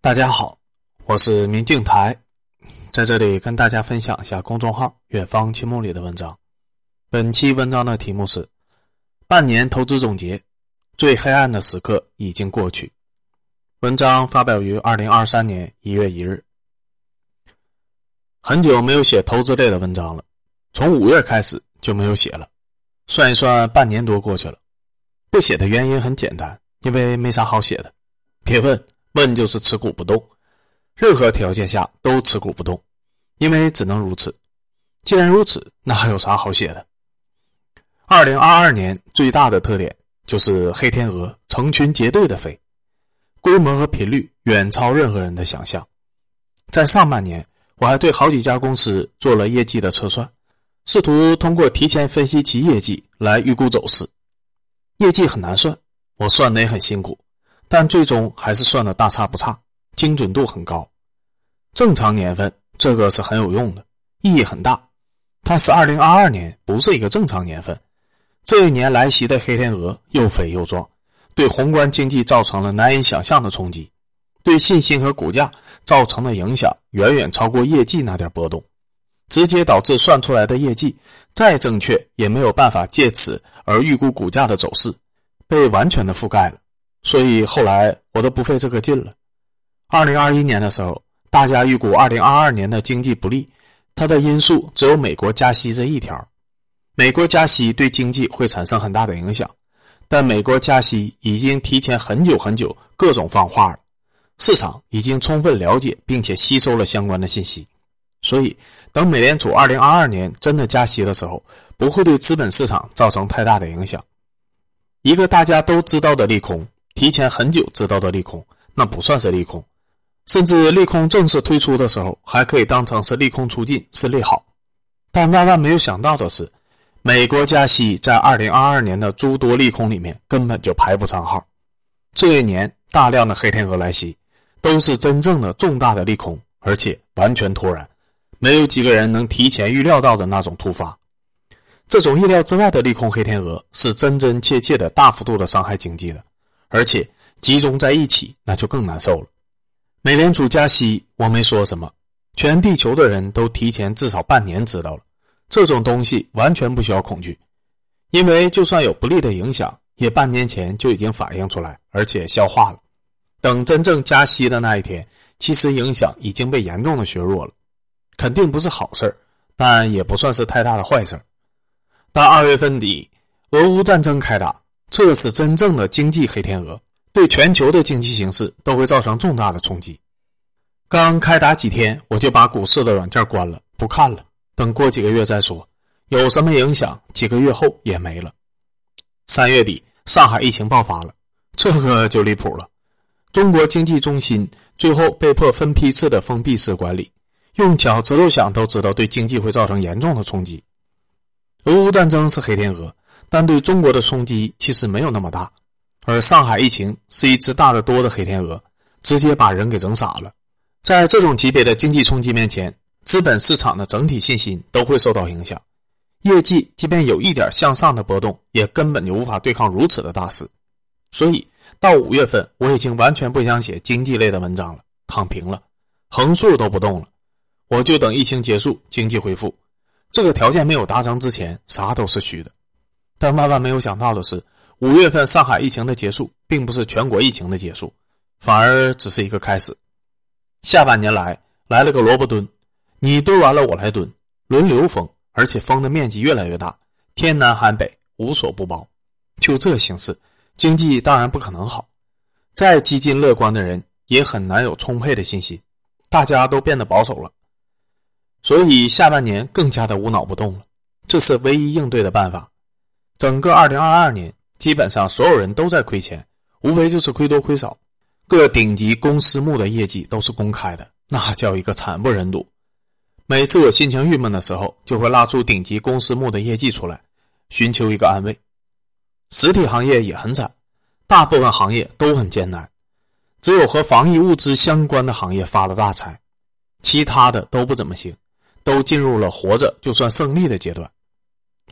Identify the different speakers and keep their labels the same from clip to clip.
Speaker 1: 大家好，我是明镜台，在这里跟大家分享一下公众号“远方青梦”里的文章。本期文章的题目是“半年投资总结，最黑暗的时刻已经过去”。文章发表于二零二三年一月一日。很久没有写投资类的文章了，从五月开始就没有写了，算一算半年多过去了。不写的原因很简单，因为没啥好写的。别问。问就是持股不动，任何条件下都持股不动，因为只能如此。既然如此，那还有啥好写的？二零二二年最大的特点就是黑天鹅成群结队的飞，规模和频率远超任何人的想象。在上半年，我还对好几家公司做了业绩的测算，试图通过提前分析其业绩来预估走势。业绩很难算，我算的也很辛苦。但最终还是算的大差不差，精准度很高。正常年份这个是很有用的，意义很大。但是二零二二年不是一个正常年份，这一年来袭的黑天鹅又肥又壮，对宏观经济造成了难以想象的冲击，对信心和股价造成的影响远远超过业绩那点波动，直接导致算出来的业绩再正确也没有办法借此而预估股价的走势，被完全的覆盖了。所以后来我都不费这个劲了。二零二一年的时候，大家预估二零二二年的经济不利，它的因素只有美国加息这一条。美国加息对经济会产生很大的影响，但美国加息已经提前很久很久各种放话了，市场已经充分了解并且吸收了相关的信息。所以，等美联储二零二二年真的加息的时候，不会对资本市场造成太大的影响。一个大家都知道的利空。提前很久知道的利空，那不算是利空，甚至利空正式推出的时候，还可以当成是利空出尽，是利好。但万万没有想到的是，美国加息在二零二二年的诸多利空里面根本就排不上号。这一年大量的黑天鹅来袭，都是真正的重大的利空，而且完全突然，没有几个人能提前预料到的那种突发。这种意料之外的利空黑天鹅，是真真切切的大幅度的伤害经济的。而且集中在一起，那就更难受了。美联储加息，我没说什么，全地球的人都提前至少半年知道了。这种东西完全不需要恐惧，因为就算有不利的影响，也半年前就已经反映出来，而且消化了。等真正加息的那一天，其实影响已经被严重的削弱了，肯定不是好事但也不算是太大的坏事到二月份底，俄乌战争开打。这是真正的经济黑天鹅，对全球的经济形势都会造成重大的冲击。刚开打几天，我就把股市的软件关了，不看了，等过几个月再说。有什么影响，几个月后也没了。三月底，上海疫情爆发了，这个就离谱了。中国经济中心最后被迫分批次的封闭式管理，用脚趾头想都知道，对经济会造成严重的冲击。俄乌战争是黑天鹅。但对中国的冲击其实没有那么大，而上海疫情是一只大得多的黑天鹅，直接把人给整傻了。在这种级别的经济冲击面前，资本市场的整体信心都会受到影响，业绩即便有一点向上的波动，也根本就无法对抗如此的大势。所以到五月份，我已经完全不想写经济类的文章了，躺平了，横竖都不动了，我就等疫情结束，经济恢复。这个条件没有达成之前，啥都是虚的。但万万没有想到的是，五月份上海疫情的结束，并不是全国疫情的结束，反而只是一个开始。下半年来来了个萝卜蹲，你蹲完了我来蹲，轮流封，而且封的面积越来越大，天南海北无所不包。就这形势，经济当然不可能好。再激进乐观的人也很难有充沛的信心，大家都变得保守了。所以下半年更加的无脑不动了，这是唯一应对的办法。整个二零二二年，基本上所有人都在亏钱，无非就是亏多亏少。各顶级公私募的业绩都是公开的，那叫一个惨不忍睹。每次我心情郁闷的时候，就会拉出顶级公私募的业绩出来，寻求一个安慰。实体行业也很惨，大部分行业都很艰难，只有和防疫物资相关的行业发了大财，其他的都不怎么行，都进入了活着就算胜利的阶段。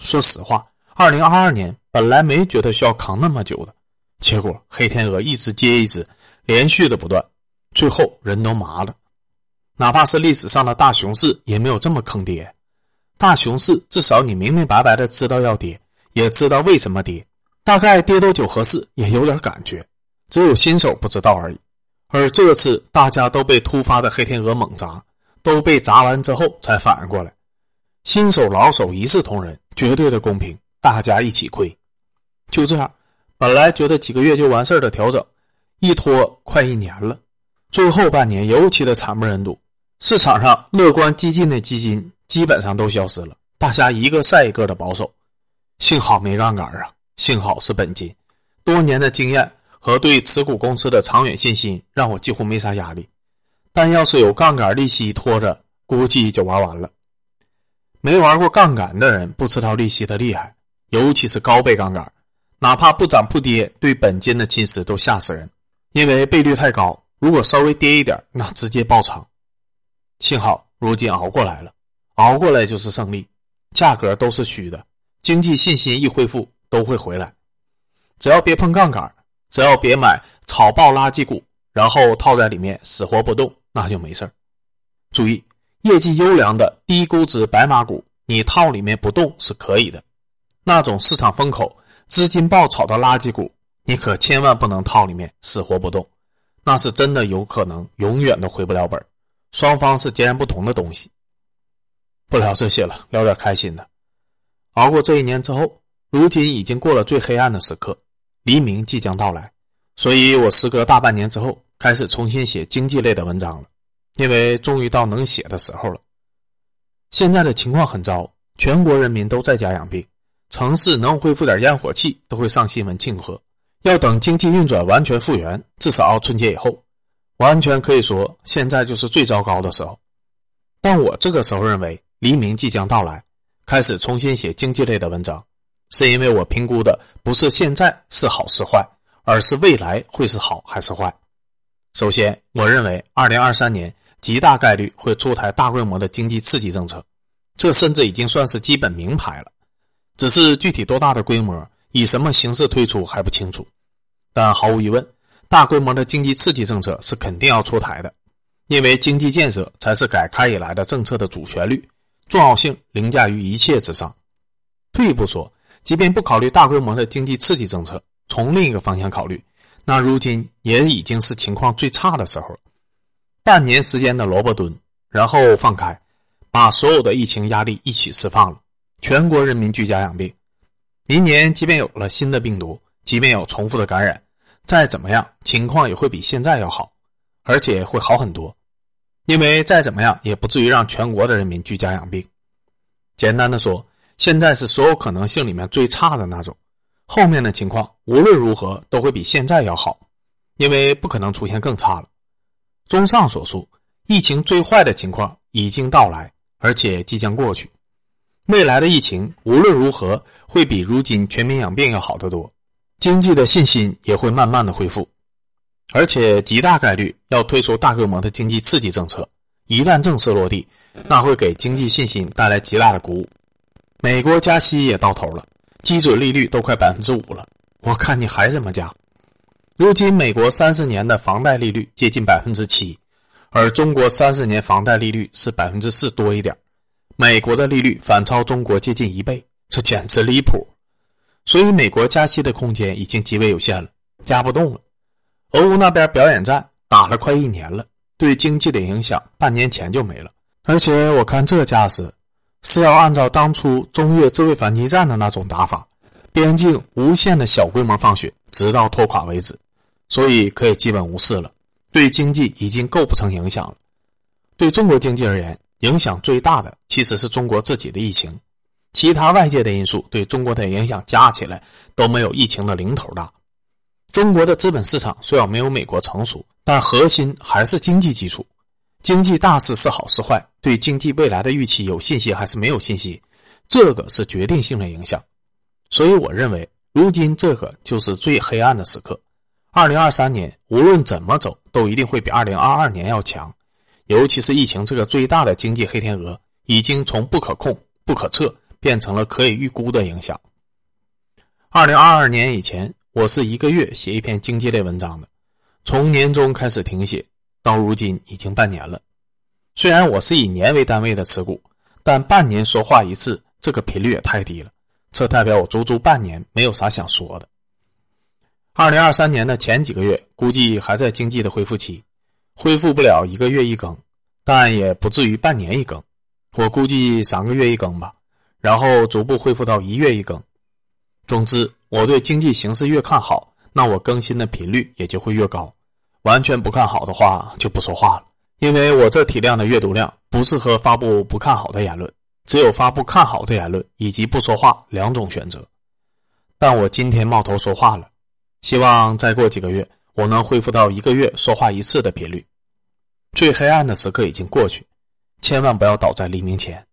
Speaker 1: 说实话。二零二二年本来没觉得需要扛那么久的，结果黑天鹅一只接一只，连续的不断，最后人都麻了。哪怕是历史上的大熊市，也没有这么坑爹。大熊市至少你明明白白的知道要跌，也知道为什么跌，大概跌多久合适也有点感觉，只有新手不知道而已。而这次大家都被突发的黑天鹅猛砸，都被砸完之后才反应过来，新手老手一视同仁，绝对的公平，大家一起亏。就这样，本来觉得几个月就完事儿的调整，一拖快一年了。最后半年尤其的惨不忍睹，市场上乐观激进的基金基本上都消失了，大家一个赛一个的保守。幸好没杠杆啊，幸好是本金，多年的经验和对持股公司的长远信心让我几乎没啥压力。但要是有杠杆利息拖着，估计就玩完了。没玩过杠杆的人不知道利息的厉害，尤其是高倍杠杆。哪怕不涨不跌，对本金的侵蚀都吓死人，因为倍率太高。如果稍微跌一点，那直接爆仓。幸好如今熬过来了，熬过来就是胜利。价格都是虚的，经济信心一恢复都会回来。只要别碰杠杆，只要别买炒爆垃圾股，然后套在里面死活不动，那就没事注意，业绩优良的低估值白马股，你套里面不动是可以的。那种市场风口。资金爆炒的垃圾股，你可千万不能套里面死活不动，那是真的有可能永远都回不了本双方是截然不同的东西。不聊这些了，聊点开心的。熬过这一年之后，如今已经过了最黑暗的时刻，黎明即将到来。所以我时隔大半年之后，开始重新写经济类的文章了，因为终于到能写的时候了。现在的情况很糟，全国人民都在家养病。城市能恢复点烟火气，都会上新闻庆贺。要等经济运转完全复原，至少春节以后，完全可以说现在就是最糟糕的时候。但我这个时候认为黎明即将到来，开始重新写经济类的文章，是因为我评估的不是现在是好是坏，而是未来会是好还是坏。首先，我认为二零二三年极大概率会出台大规模的经济刺激政策，这甚至已经算是基本明牌了。只是具体多大的规模，以什么形式推出还不清楚，但毫无疑问，大规模的经济刺激政策是肯定要出台的，因为经济建设才是改开以来的政策的主旋律，重要性凌驾于一切之上。退一步说，即便不考虑大规模的经济刺激政策，从另一个方向考虑，那如今也已经是情况最差的时候了。半年时间的萝卜蹲，然后放开，把所有的疫情压力一起释放了。全国人民居家养病，明年即便有了新的病毒，即便有重复的感染，再怎么样情况也会比现在要好，而且会好很多，因为再怎么样也不至于让全国的人民居家养病。简单的说，现在是所有可能性里面最差的那种，后面的情况无论如何都会比现在要好，因为不可能出现更差了。综上所述，疫情最坏的情况已经到来，而且即将过去。未来的疫情无论如何会比如今全民养病要好得多，经济的信心也会慢慢的恢复，而且极大概率要推出大规模的经济刺激政策。一旦正式落地，那会给经济信心带来极大的鼓舞。美国加息也到头了，基准利率都快百分之五了，我看你还怎么加？如今美国三十年的房贷利率接近百分之七，而中国三十年房贷利率是百分之四多一点。美国的利率反超中国接近一倍，这简直离谱。所以美国加息的空间已经极为有限了，加不动了。俄乌那边表演战打了快一年了，对经济的影响半年前就没了。而且我看这架势，是要按照当初中越自卫反击战的那种打法，边境无限的小规模放血，直到拖垮为止。所以可以基本无视了，对经济已经构不成影响了。对中国经济而言。影响最大的其实是中国自己的疫情，其他外界的因素对中国的影响加起来都没有疫情的零头大。中国的资本市场虽然没有美国成熟，但核心还是经济基础。经济大势是好是坏，对经济未来的预期有信心还是没有信心，这个是决定性的影响。所以我认为，如今这个就是最黑暗的时刻。二零二三年无论怎么走，都一定会比二零二二年要强。尤其是疫情这个最大的经济黑天鹅，已经从不可控、不可测变成了可以预估的影响。二零二二年以前，我是一个月写一篇经济类文章的，从年中开始停写，到如今已经半年了。虽然我是以年为单位的持股，但半年说话一次，这个频率也太低了。这代表我足足半年没有啥想说的。二零二三年的前几个月，估计还在经济的恢复期，恢复不了一个月一更，但也不至于半年一更。我估计三个月一更吧，然后逐步恢复到一月一更。总之，我对经济形势越看好，那我更新的频率也就会越高。完全不看好的话，就不说话了，因为我这体量的阅读量不适合发布不看好的言论，只有发布看好的言论以及不说话两种选择。但我今天冒头说话了，希望再过几个月，我能恢复到一个月说话一次的频率。最黑暗的时刻已经过去。千万不要倒在黎明前。